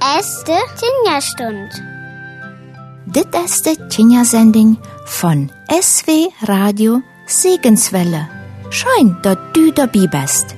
De Tjenja-Stund. Dit ist die Tjenja-Sending von SW Radio Segenswelle. Schön, dass du dabei bist.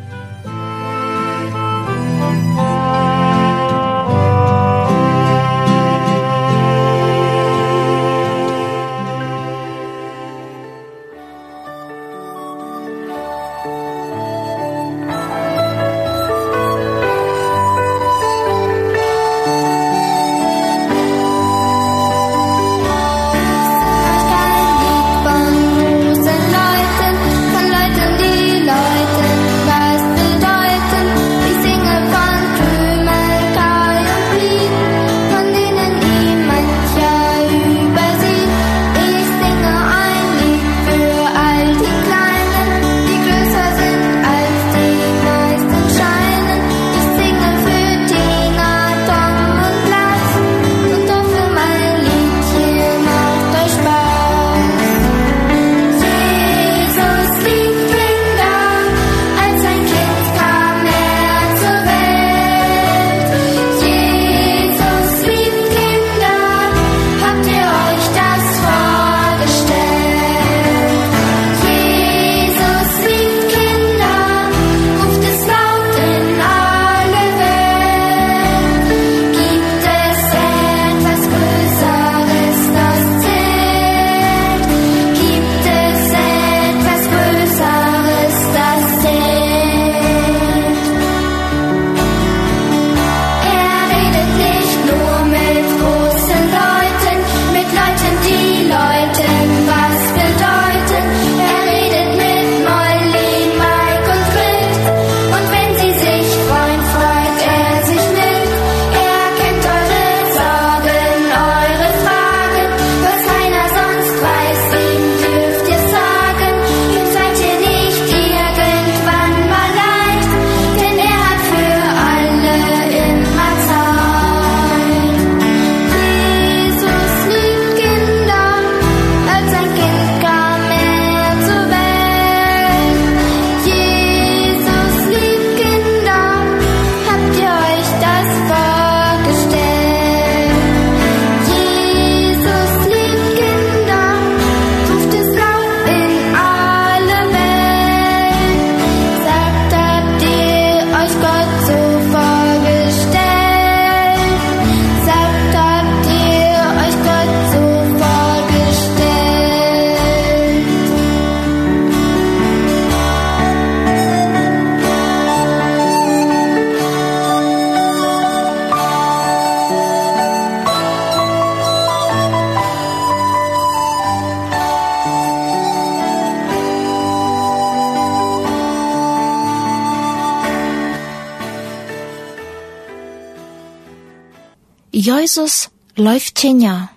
Jesus läuft Kenia.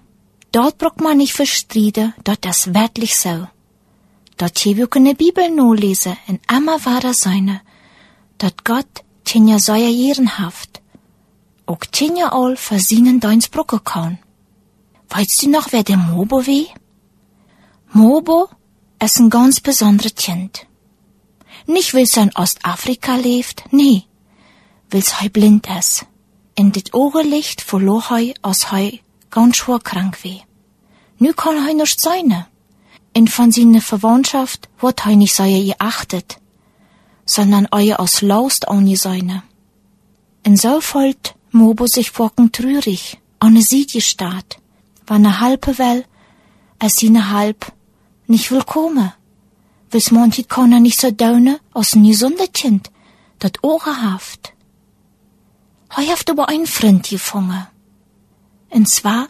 Dort braucht man nicht verstrieden, dort das wirklich so. Dort wir können Bibel nur lesen, in immer wahrer seine, dort Gott Kenia sei ehrenhaft. Auch Kenia all versinnen deins Brücke kann. Weißt du noch, wer der Mobo wie? Mobo ist ein ganz besonderes Kind. Nicht weil er in Ostafrika lebt, nee, weil's heu blind ist in dit Ogenlicht verlor hij als hij ganz schwer krank wie. Nu kann hij nicht sein. In von seiner Verwandtschaft wird hij nicht sei geachtet, sondern euer als Laust sein. In so folgt Mobo sich wocken trürig, ohne Sieg gestaat, wann ne halbe well, es sine halb nicht willkommen. Wis manchit kann er nicht so daune als ein gesundes Kind, dat ogehaft. Hij heeft aber einen Freund gefangen. Und zwar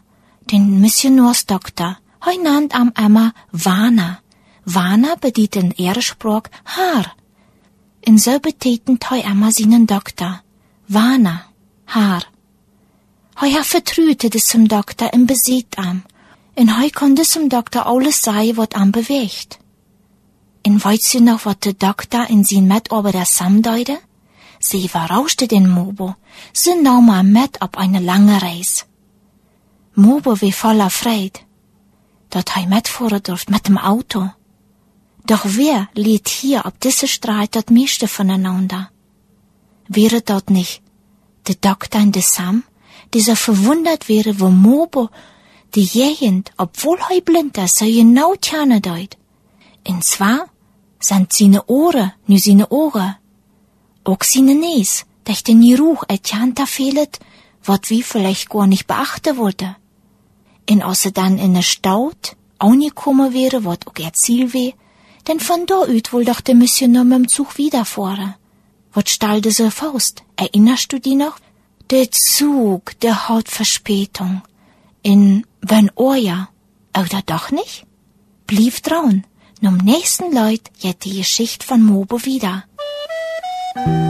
den Missionarsdoktor. Hij nannt am Emma Wana. Wana bedeutet in Ehrsprach Haar. In so betetend hij Emma seinen Doktor. Wana, Haar. Hij hat vertrüte des zum Doktor im Besitz am. Und hij kon des zum Doktor alles sei, wat am bewegt. Und weißt du noch, wat der Doktor in sein Mitarbeiter samdeute? Sie verrauschte den Mobo. Sie nahm mal mit auf eine lange Reise. Mobo wie voller Freude, dat hij mitfahren durft mit dem Auto. Doch wer liet hier auf diese Streit dat meiste voneinander? Wäre dort nicht der Doktor in de Sam, dieser verwundert wäre, wo Mobo die Gegend, obwohl hij blind ist, so genau tjane deut. Und zwar sind seine Ohren, nu seine Ohren. Auch seine Nies, dass den Geruch etjanta fehlet, wat wie vielleicht gar nicht beachten wollte. Und als er dann in der Stadt angekommen wäre, wat auch ihr Ziel wär, denn von da ut wohl doch der Missionar mit dem Zug wiederfahren. Wat stallte so Faust? Erinnerst du die noch? Der Zug, der hat Verspätung. In wenn Oja, oder doch nicht? Blieb trauen. Num nächsten Leut jet die Geschichte von Mobo wieder. Gott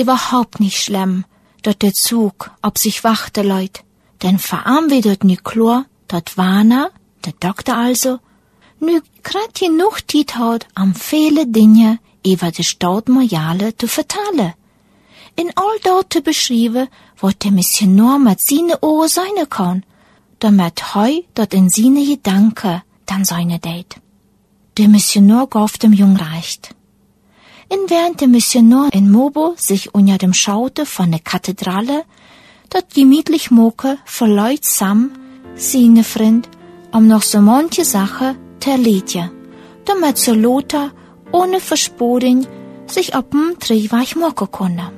überhaupt nicht schlimm, dort der Zug ob sich wachte leut. Denn verarm wie dort nie Chlor, dort Wana, der Doktor also, nu grad genug Tiet hat, am viele Dinge über die Staudmojale zu vertalen. In all dort beschrieben, wat der Missionar mit seine Ohren seine kann, damit heu dort in seine Gedanken dann seine deit. Der Missionar gab dem Jung reicht. In während der Missionar in Mobo sich unter dem Schaute von der Kathedrale dort gemütlich moke verleut sam seine Freund, um noch so manche Sache zu erledigen, damit so Lothar ohne Verspodung sich ab dem Drehweich moke konnte.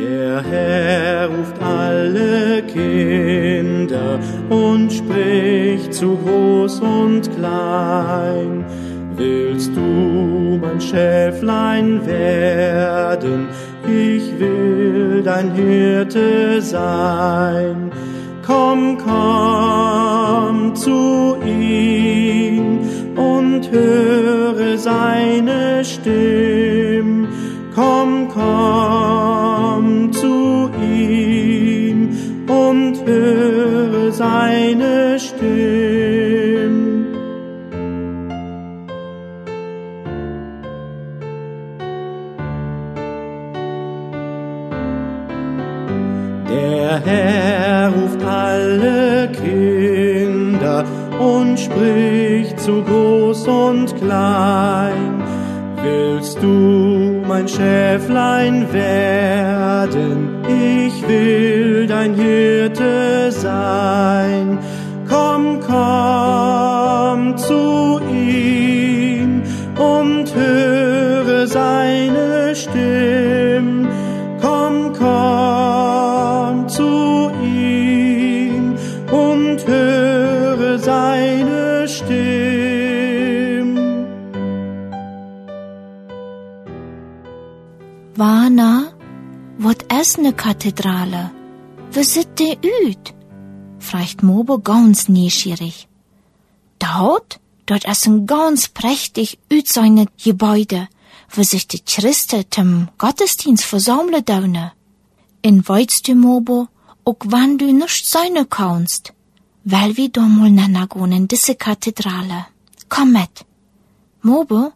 Der Herr ruft alle Kinder und spricht zu groß und klein. Willst du mein Schäflein werden? Ich will dein Hirte sein. Komm, komm zu ihm und höre seine Stimme. Komm, komm und höre seine Stimme. Der Herr ruft alle Kinder und spricht zu groß und klein. Willst du mein Schäflein werden? Will dein Hirte sein. Komm, komm Kathedrale? Wie sieht die uit? fragt Mobo ganz neugierig. Dort, dort ist ein ganz prächtig utseine Gebäude, wo sich die Christen zum Gottesdienst versammeln daune. In weißt du, Mobo, auch wann du nicht sein kannst, weil wir da mal nanagon in diese Kathedrale. Komm mit. Mobo,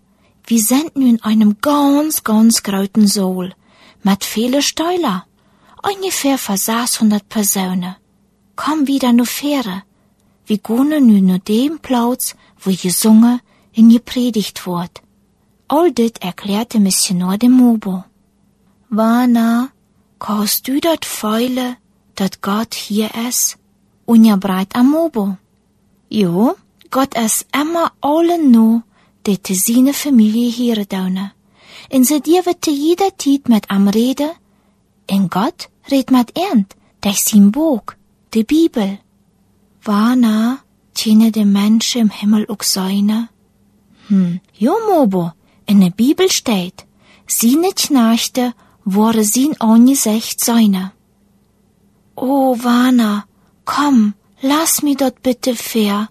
wir sind nun in einem ganz, ganz großen Saal, mit vielen Steiler, ungefähr für 600 Personen. Komm wieder nur fähre. Wir gehen nun nur dem Platz, wo gesungen und gepredigt wird. All dit erklärte Missionar dem Mobo. Wana, kannst du dat feile, dat Gott hier is? Und ja breit am Mobo. Jo, Gott is immer allen no, de te seine Familie hier daune. En ze die te jeder Tiet mit am Rede, en Gott red mit ernt, durch sein Buch, die Bibel. Wana, tjene de Menschen im Himmel auch seine? Hm, jo Mobo, in der Bibel steht, seine Knechte waren sein Angesicht seine. Oh, Wana, komm, lass mi dort bitte fair,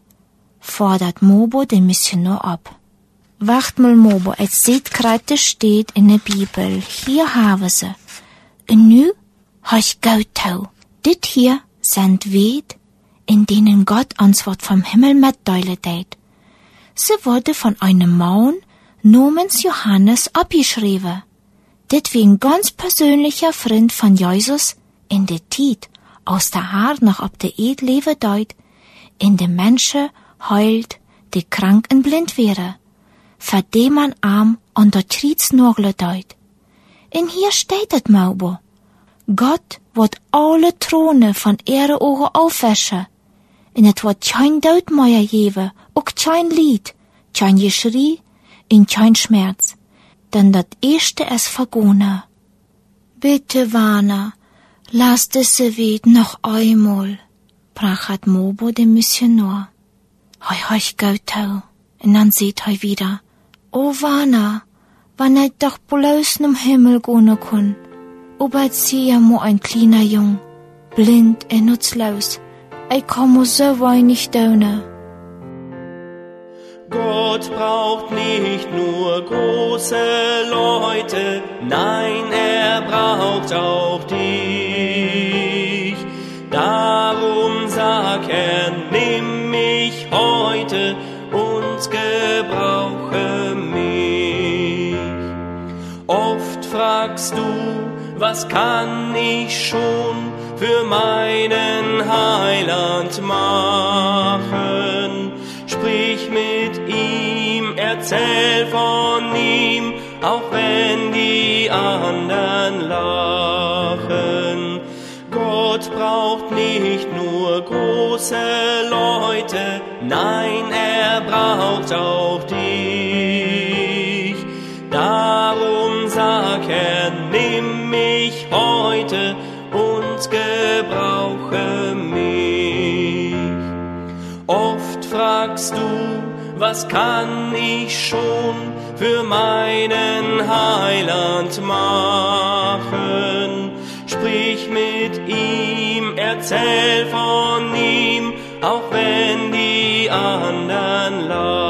fordert Mobo den Missionar ab. Wacht mal, Mobo, es seht gerade steht in der Bibel, hier haben sie. Und nu ich Gautau. Dit hier sind Wed, in denen Gott uns Wort vom Himmel mitteilen tät. Sie wurde von einem Mann namens Johannes abgeschrieben. Dit wie ein ganz persönlicher Freund von Jesus in der Tiet aus der Haar noch ob der Ed leben deut, in de Menschen heult, die krank und blind wäre, für dem man arm und der Trietsnurgle deut. In hier steht et Maubo. Gott wird alle Throne von ihre Augen aufwäschen. Und het wird kein Doodmeier geben, auch kein Lied, kein Geschrei und kein Schmerz. Denn das erste ist vergone. Bitte, Wana, lass diese Wed noch einmal, prachat Mobo dem Missionar. Hoi, hoi, Gautau. Und dann sieht hoi wieder. O Wana, wann er doch bloß num Himmel gehen kun. Oberzieher mo ein kleiner Jung, blind und nutzlos. Ich komme so weinig daune. Gott braucht nicht nur große Leute, nein, er braucht auch dich. Darum sag er, nimm mich heute und gebrauche fragst du, was kann ich schon für meinen Heiland machen? Sprich mit ihm, erzähl von ihm, auch wenn die anderen lachen. Gott braucht nicht nur große Leute, nein, er braucht auch dich. Heute und gebrauche mich. Oft fragst du, was kann ich schon für meinen Heiland machen? Sprich mit ihm, erzähl von ihm, auch wenn die anderen lachen.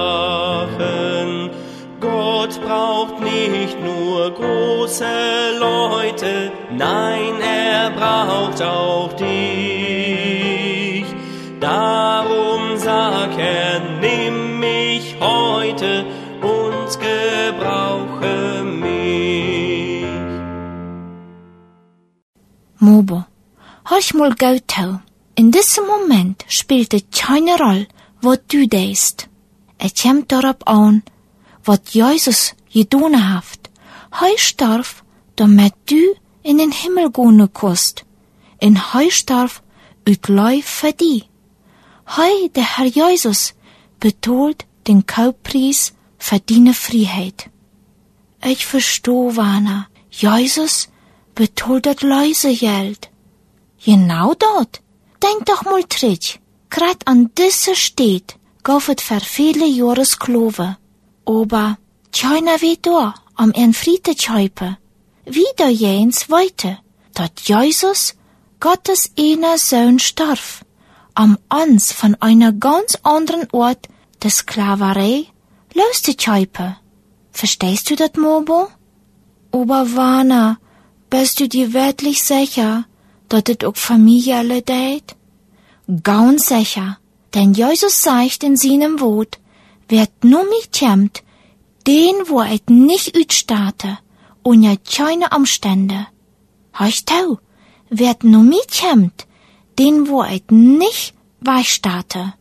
Nicht nur große Leute, nein, er braucht auch dich. Darum sag er, nimm mich heute und gebrauche mich. Mobo, horch mal Gautau. In diesem Moment spielt es keine Rolle, was du denkst. Es kommt darauf an, was Jesus getan hat. Heu starf, damit du in den Himmel gehen kannst. In heu starf, ut Leuf für die. Heu, der Herr Jesus, betont den Kaufpreis für deine Freiheit. Ich versteh, Wana, Jesus betont das Läusegeld. Genau dort. Denk doch mal trich. Grad an diese steht, gaufet für viele Jahres Klove. Aber keiner wie da, am ihren Friede schäupe. Wieder jens weiter. dort Jesus, Gottes einer Sohn, starb, um uns von einer ganz anderen Ort der Sklaverei loszuscheipen. Verstehst du das, Mobo? Aber Wana, bist du dir wirklich sicher, dass es auch Familie deit? Ganz sicher, denn Jesus sagt in seinem Wort, wer nur mich kämmt, den wo et nicht utstarte, unter keine Umstände. Heißt du, wer nur mich kämmt, den wo et nicht weichstarte.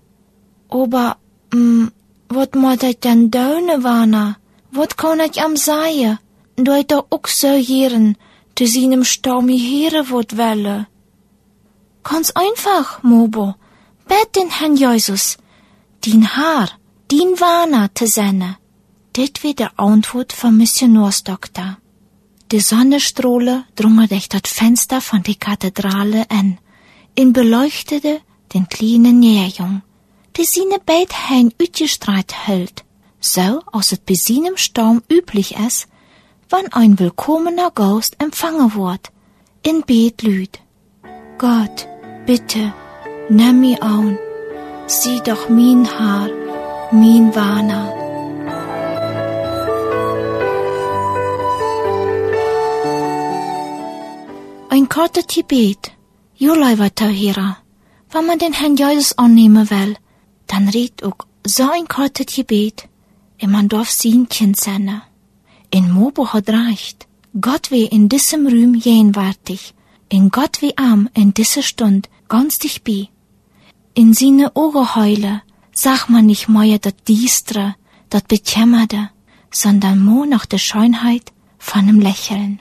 Aber, mm, wat moet ik denn doen, Wana? Wat kann ich am sagen? Du doch auch so jeren, zu seinem Staumi Heere wird welle. Ganz einfach, Mobo. Bet den Herrn Jesus, din Haar, din Wana te sende. Dit wird der Antwort vom Missionarsdoktor. Die Sonnenstrahle drungen durch das Fenster von der Kathedrale an, in beleuchtete den kleinen Nährjung, die seine Bett hein utgestreit hält, so als es bei seinem Sturm üblich ist, wann ein willkommener Gast empfangen wird, in Bet lüd. Gott, bitte, nimm mich an, sieh doch mein Haar, mein Wana. Ein korter Tibet, Julai Tauhira. Wenn man den Herrn Jesus annehmen will, dann redet auch so ein korter Tibet, und man darf Kind sein. In Mobo hat reicht. Gott wie in diesem Rühm jenwärtig, in Gott wie am in dieser Stund ganz dich bei. In seine Augen heule, sag man nicht mehr dat Diestre, dat Bekämmerde, sondern mo nach der Schönheit von nem Lächeln.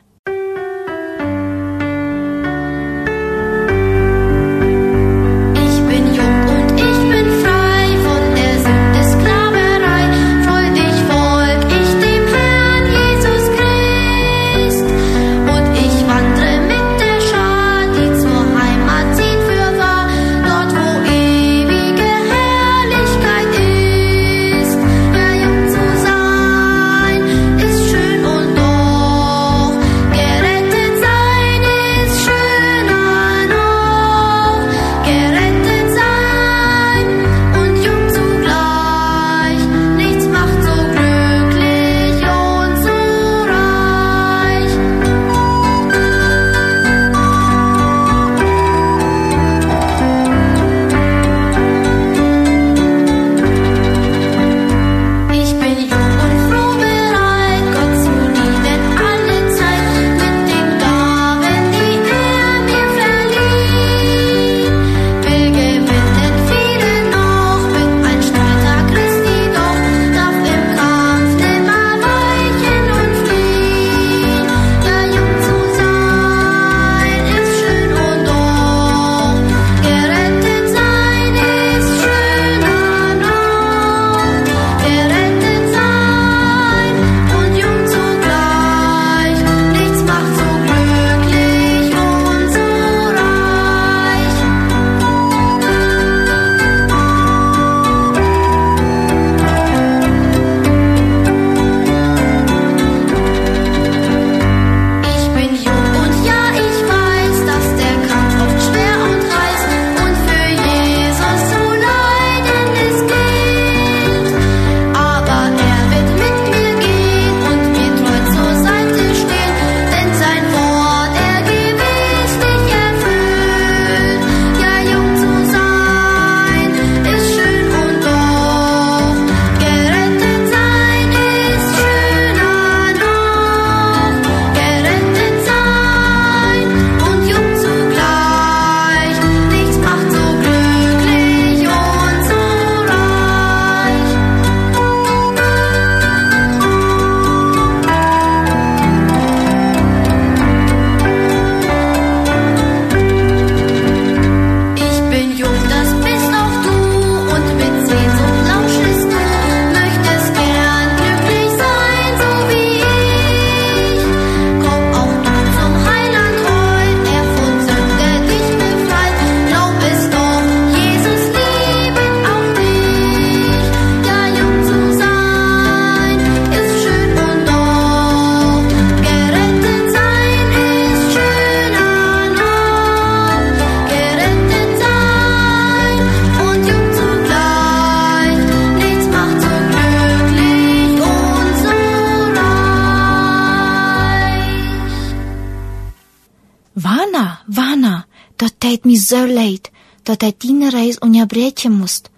So leid, dat er die Reis unterbrechen musst.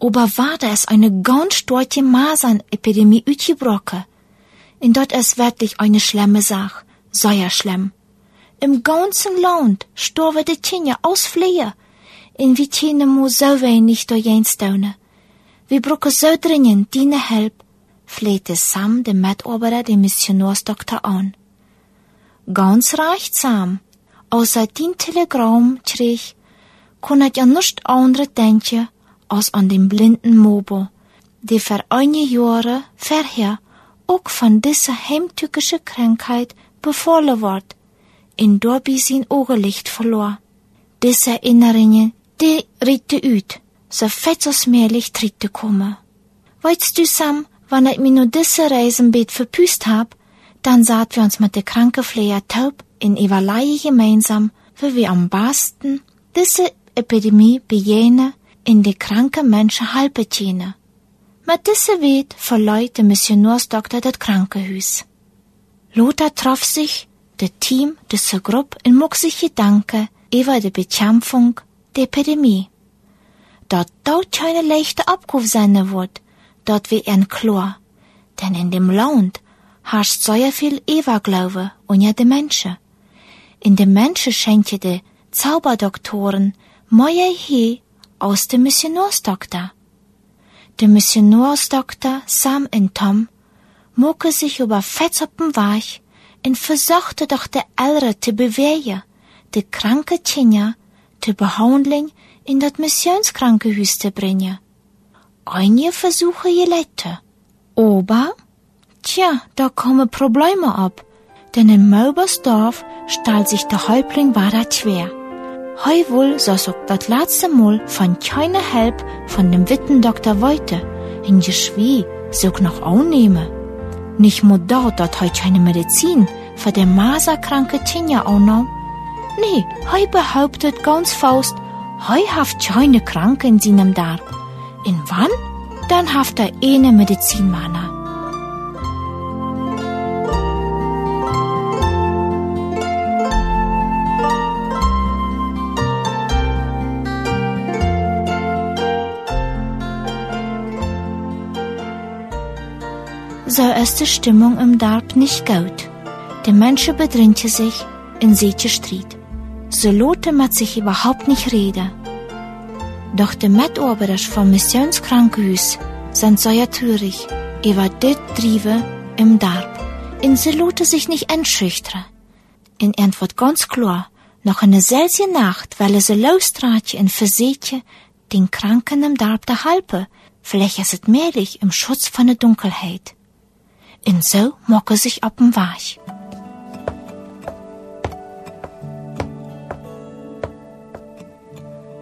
Aber war es eine ganz starke Masernepidemie utgebrochen. Und dort ist wirklich eine schlimme Sache, sehr schlimm. Im ganzen Land starben die Kinder aus Flehe. Und wir können mo so wenig da jenstaunen. Wir brauchen so dringend deine Hilfe, flehte Sam den Mitarbeiter den Missionarsdoktor an. Ganz rechtsam, außer den Telegramm krieg, kon ik ja nichts anderes denken als an den blinden Mobo, der für einige Jahre vorher auch von dieser heimtückischen Krankheit befohlen wird, in dabei sein Augenlicht verlor. Diese Erinnerungen, die ritte ut, so fett als möglich tritte kommen. Weißt du, Sam, wann ich mir nur diese Reisenbeet verpüst hab, dann saht wir uns mit der Krankenpfleger taub in Evalai gemeinsam, wie wir am besten diese Epidemie bejene in die kranke Menschen halbe tjene. Mit diese Wet verleut der Missionarsdoktor das Krankenhaus. Lothar traf sich, der Team dieser Gruppe in sich Gedanken über die Bekämpfung der Epidemie. Dort dort keine leichte Abruf sein wird, dort wie ein klar. Denn in dem Land herrscht sehr viel Eva-Glaube unter den Menschen. In den Menschen schenke die Zauberdoktoren Moje he aus dem Missionarsdoktor. Der Missionarsdoktor Sam und Tom mucke sich über Fettsuppen weich und versuchte doch der Ältere zu bewegen, die kranke Kinder zur Behandlung in das Missionskrankenhaus zu bringen. Einige Versuche gelitten. Aber, tja, da kommen Probleme ab, denn in Maubersdorf stellt sich der Häuptling weiter schwer. Heu wohl saß auch das letzte Mal von keiner Help von dem Wittendoktor weiter, in Geschwie sog noch annehme. Nicht nur dort, dat heu keine Medizin für den maserkranke Tinja annahm. Nee, heu behauptet ganz faust, heu haft keine Kranke in seinem Darm. In wann? Dann haft er eine Medizinmanner. So ist die Stimmung im Darb nicht gut. Die Menschen bedrängte sich in sieche Streit. So lote mit sich überhaupt nicht reden. Doch die Mitarbeiter vom Missionskrankenhaus sind sehr traurig über dit Drive im Darb. Und sie lote sich nicht entschüchtern. In Antwort ganz klar, noch eine seltsame Nacht, weil sie lostratje in Versietje den Kranken im Darb der Halpe, vielleicht ist es mählich im Schutz von der Dunkelheit. En zo mokken sich op een Weich.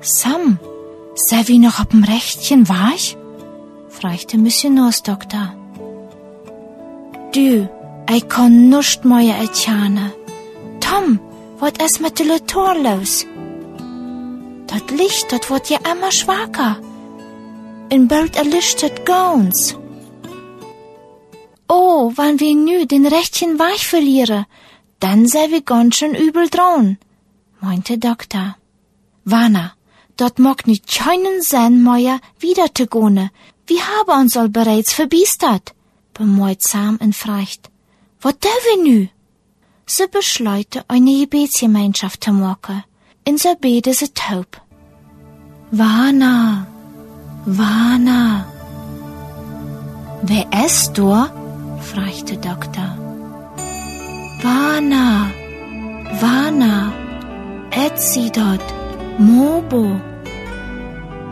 Sam, sei wie noch op dem Rechtchen Weich? fragte Missionarsdoktor. Du, ich kann nuscht mehr erkennen. Tom, wat es mit de Tor los? Dat Licht, dat wird ja immer schwacher. In bald erlichtet ganz. Oh, wann wir nü den rechten Weich verlieren, dann sei wir ganz schön übel dran, meinte Doktor. Wanna, dort mag nicht keinen Sinn mehr wieder zu gehen. Wir haben uns all bereits verbiestert, bemoit Sam und fragt. Was der wir nü? Sie beschleute eine Gebetsgemeinschaft zu machen. In so bete sie taub. Wana, Wana. Wer ist du? Fragte Doktor. Wana, Wana, Etzi dort, Mobo.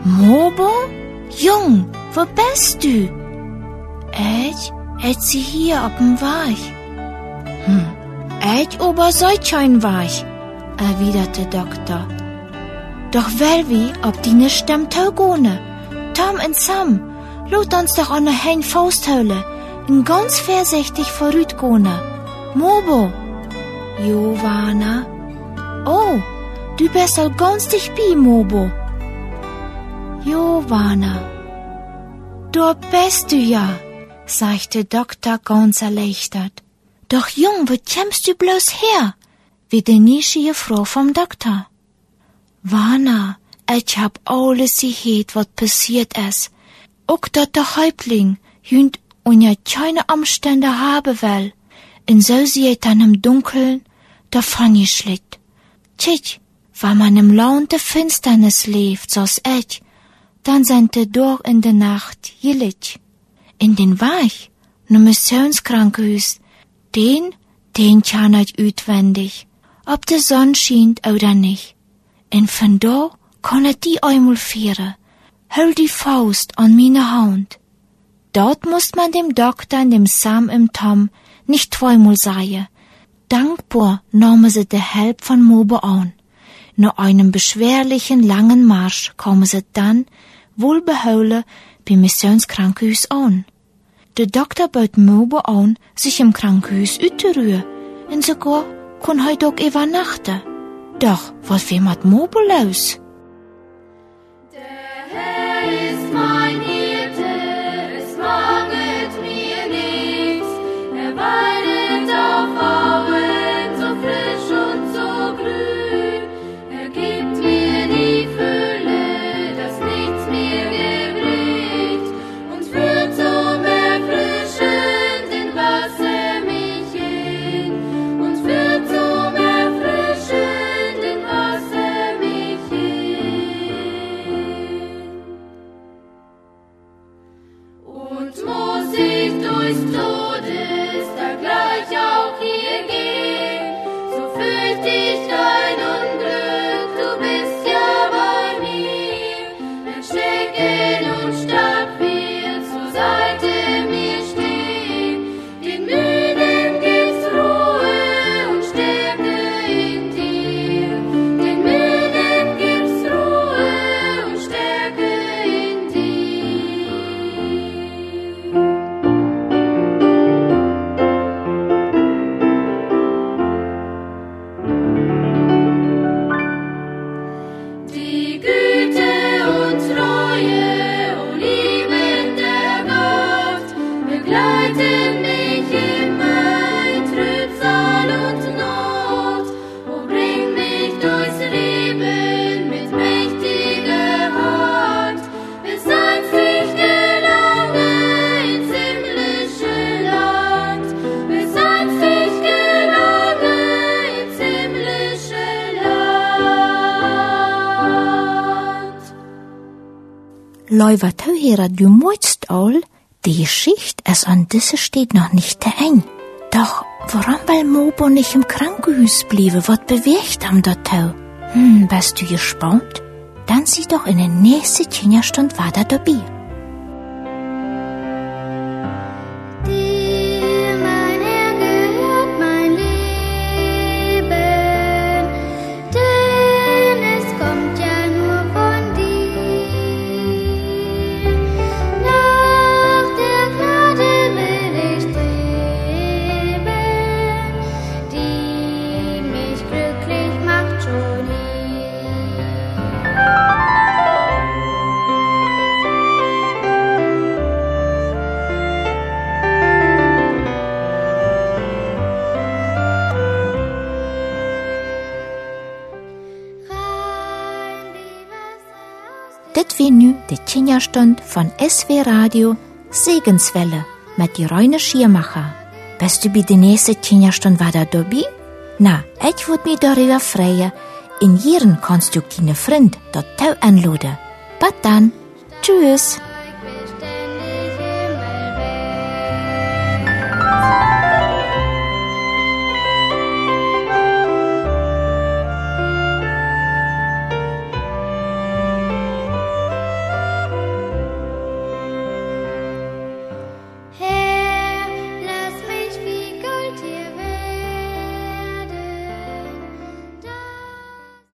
Mobo? Jung, wo bist du? Ich, Etzi hier auf dem Weich. Hm, ich ober kein Weich, erwiderte Doktor. Doch weil wie, ob die stimmt Taugone. Tom und Sam, lot uns doch an der Hein Fausthöhle en ganz vorsichtig vorütgående. Mobo. Jovana. Oh, du bist all ganz dich bi, Mobo. Jovana. Da bist du ja, sagte Doktor ganz erleichtert. Doch Jung, wo kämst du bloß her? wie die nischige Frau vom Doktor. Wana, ich hab alles gehört, wat passiert ist. Auch der Häuptling jünd und ja keine Umstände haben will. Und so sie dann im Dunkeln davon geschlickt. Tschitsch, wenn man im Laun der Finsternis lebt, so's ich, dann sind die durch in der Nacht jillig. In den Weich, ne Missionskrankenhaus, den, den kann ich utwendig, ob die Sonne schient oder nicht. Und von da kann ich die einmal führen. Hol die Faust an meine Hand. Dort muss man dem Doktor dem Sam im Tom nicht zweimal sagen. Dankbar nahmen sie die Help von Mobe an. Nach einem beschwerlichen langen Marsch kommen sie dann wohlbeholen beim Missionskrankenhaus an. Der Doktor bot Mobe an, sich im Krankenhaus uitzuruhen. Und sogar kon hij ook übernachten. Doch, was wir mit Mobe los? Tauhera, du all, die Geschichte es an diese steht noch nicht der eng. Doch warum weil Mobo nicht im Krankenhaus bliebe, wat bewegt am Tau? Hm, bist du gespannt? Dann sieh doch in der nächsten Kinderstunde weiter dabei. Wasser aus Dit wie nu de Kinderstund von SW Radio Segenswelle mit die Reine Schiermacher. Bist du bei der nächsten Kinderstund weiter dabei? Na, ich würd mich darüber freuen. In ihren kannst du deine Freund dort anladen. Bis dann. Tschüss.